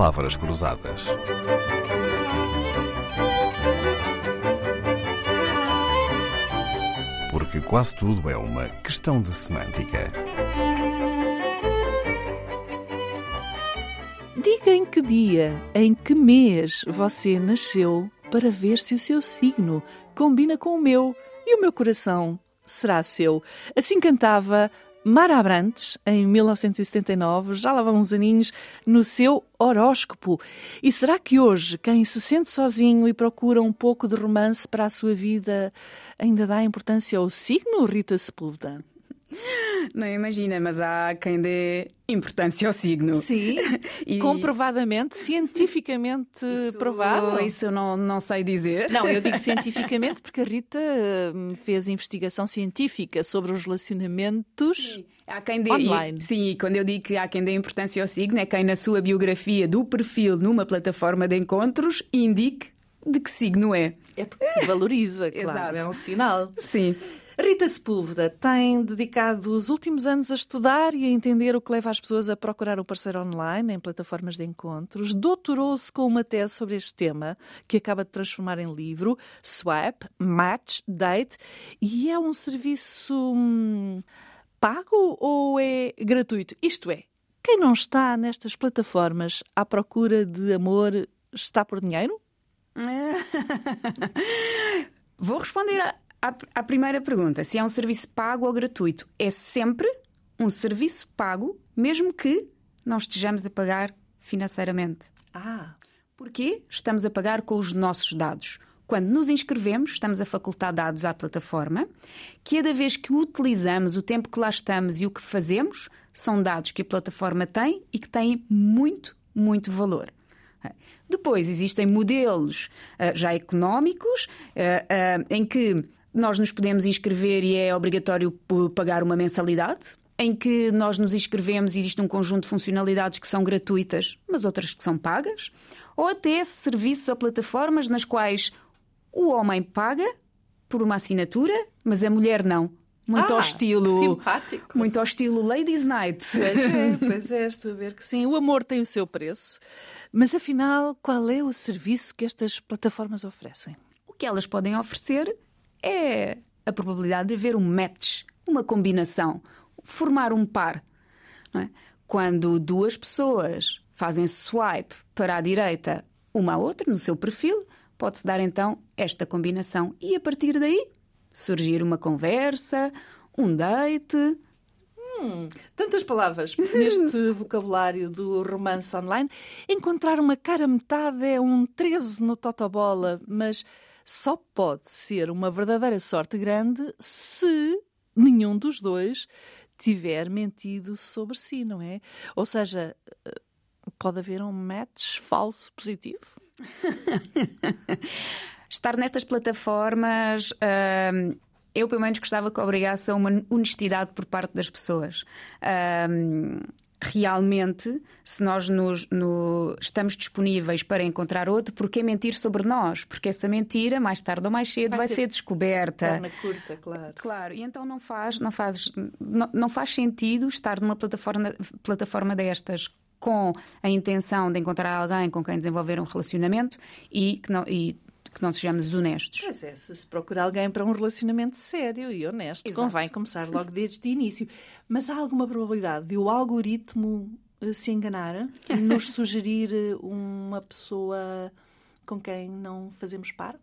palavras cruzadas. Porque quase tudo é uma questão de semântica. Diga em que dia, em que mês você nasceu para ver se o seu signo combina com o meu e o meu coração será seu. Assim cantava Mara Abrantes, em 1979, já lá vão uns aninhos, no seu horóscopo. E será que hoje, quem se sente sozinho e procura um pouco de romance para a sua vida, ainda dá importância ao signo, Rita Sepúlveda? Não imagina, mas há quem dê importância ao signo. Sim, e... comprovadamente, cientificamente isso, provado. Isso eu não, não sei dizer. Não, eu digo cientificamente porque a Rita hum, fez investigação científica sobre os relacionamentos. Sim. Há quem dê, online. E, sim, quando eu digo que há quem dê importância ao signo, é quem na sua biografia do perfil numa plataforma de encontros indique de que signo é. É porque valoriza, claro, Exato. é um sinal. Sim. Rita Sepúlveda tem dedicado os últimos anos a estudar e a entender o que leva as pessoas a procurar um parceiro online em plataformas de encontros. Doutorou-se com uma tese sobre este tema, que acaba de transformar em livro, Swap, Match, Date, e é um serviço hum, pago ou é gratuito? Isto é, quem não está nestas plataformas à procura de amor está por dinheiro? Vou responder a à, primeira pergunta, se é um serviço pago ou gratuito, é sempre um serviço pago, mesmo que não estejamos a pagar financeiramente. Ah. Porquê? Estamos a pagar com os nossos dados. Quando nos inscrevemos, estamos a facultar dados à plataforma. Cada vez que utilizamos, o tempo que lá estamos e o que fazemos, são dados que a plataforma tem e que têm muito, muito valor. Depois existem modelos uh, já económicos uh, uh, em que nós nos podemos inscrever e é obrigatório pagar uma mensalidade, em que nós nos inscrevemos e existe um conjunto de funcionalidades que são gratuitas, mas outras que são pagas, ou até serviços ou plataformas nas quais o homem paga por uma assinatura, mas a mulher não. Muito ah, ao estilo. Simpático. Muito ao estilo Ladies Night. Pois é, pois é, estou a ver que sim. O amor tem o seu preço. Mas afinal, qual é o serviço que estas plataformas oferecem? O que elas podem oferecer é a probabilidade de haver um match, uma combinação, formar um par. É? Quando duas pessoas fazem swipe para a direita uma à outra no seu perfil, pode-se dar então esta combinação e a partir daí surgir uma conversa, um date. Hum, tantas palavras neste vocabulário do romance online. Encontrar uma cara metade é um 13 no Totobola, mas só pode ser uma verdadeira sorte grande se nenhum dos dois tiver mentido sobre si, não é? Ou seja, eh, pode haver um match falso positivo? Estar nestas plataformas. Uh, eu, pelo menos, gostava que obrigasse a uma honestidade por parte das pessoas. Uh, realmente, se nós nos, no, estamos disponíveis para encontrar outro, por que mentir sobre nós? Porque essa mentira, mais tarde ou mais cedo, vai, vai ser descoberta. Perna curta, claro. Claro, e então não faz, não faz, não, não faz sentido estar numa plataforma, plataforma destas com a intenção de encontrar alguém com quem desenvolver um relacionamento e que não, e que não sejamos honestos. Pois é, se se procura alguém para um relacionamento sério e honesto, Exato. convém começar logo desde o início. Mas há alguma probabilidade de o algoritmo eh, se enganar e nos sugerir eh, uma pessoa com quem não fazemos par?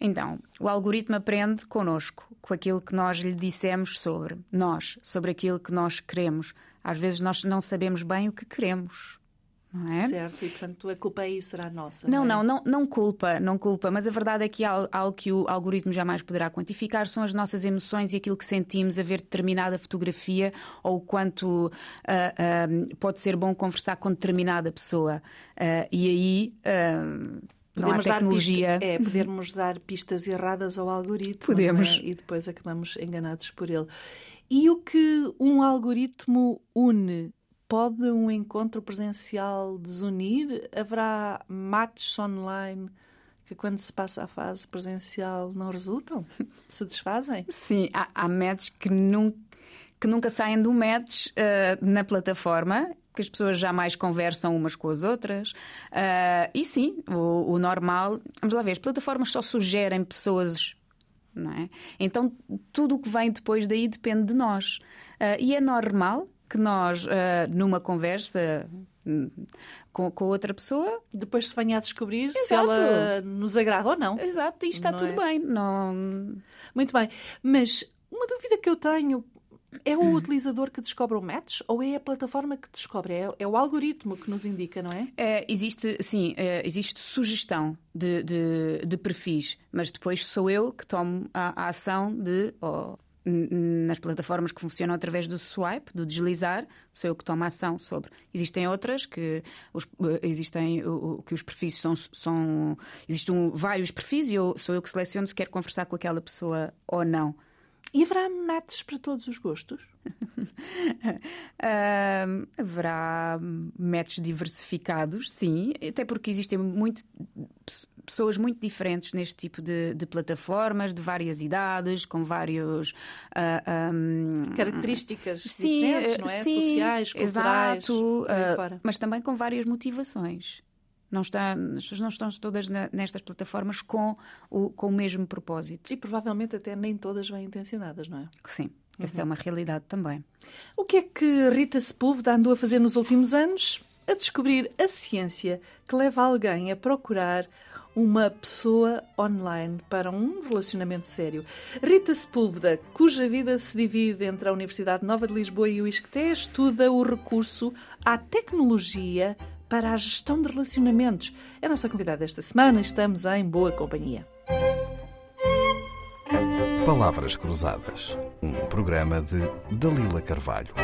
Então, o algoritmo aprende connosco, com aquilo que nós lhe dissemos sobre nós, sobre aquilo que nós queremos. Às vezes nós não sabemos bem o que queremos. Não é? Certo, e portanto a culpa aí será nossa. Não, não, é? não, não, não, culpa, não culpa, mas a verdade é que há algo que o algoritmo jamais poderá quantificar são as nossas emoções e aquilo que sentimos a ver determinada fotografia ou o quanto uh, uh, pode ser bom conversar com determinada pessoa. Uh, e aí. Não há tecnologia. Dar é, podermos dar pistas erradas ao algoritmo. Podemos. É? E depois acabamos enganados por ele. E o que um algoritmo une Pode um encontro presencial desunir? Haverá matches online que, quando se passa a fase presencial, não resultam? Se desfazem? Sim, há, há matches que nunca, que nunca saem do match uh, na plataforma que as pessoas jamais conversam umas com as outras. Uh, e sim, o, o, normal. Vamos lá ver, as plataformas só sugerem pessoas. Não é? Então tudo o que vem depois daí depende de nós. Uh, e é normal que nós, uh, numa conversa hum, com, com, outra pessoa. Depois se venha a descobrir Exato. se ela nos agrada ou não. Exato, e está não tudo é? bem. Não... Muito bem. Mas uma dúvida que eu tenho, é o utilizador que descobre o match ou é a plataforma que descobre? É, é o algoritmo que nos indica, não é? é existe, sim, é, existe sugestão de, de, de, perfis, mas depois sou eu que tomo a, a ação de. Oh, nas plataformas que funcionam através do swipe, do deslizar, sou eu que tomo ação sobre. Existem outras que os, existem que os perfis são, são existem vários perfis e eu, sou eu que seleciono se quero conversar com aquela pessoa ou não. E haverá matches para todos os gostos? uh, haverá matches diversificados, sim, até porque existem muito, pessoas muito diferentes neste tipo de, de plataformas, de várias idades, com vários uh, ah, um, características sim, diferentes, não é? Sim, Sociais, culturais, exato, uh, mas também com várias motivações. Não está, as pessoas não estão todas nestas plataformas com o, com o mesmo propósito. E provavelmente até nem todas bem intencionadas, não é? Sim, uhum. essa é uma realidade também. O que é que Rita Sepúlveda andou a fazer nos últimos anos? A descobrir a ciência que leva alguém a procurar uma pessoa online para um relacionamento sério. Rita Sepúlveda, cuja vida se divide entre a Universidade Nova de Lisboa e o ISCTE, estuda o recurso à tecnologia para a gestão de relacionamentos. É a nossa convidada esta semana e estamos em boa companhia. Palavras Cruzadas, um programa de Dalila Carvalho.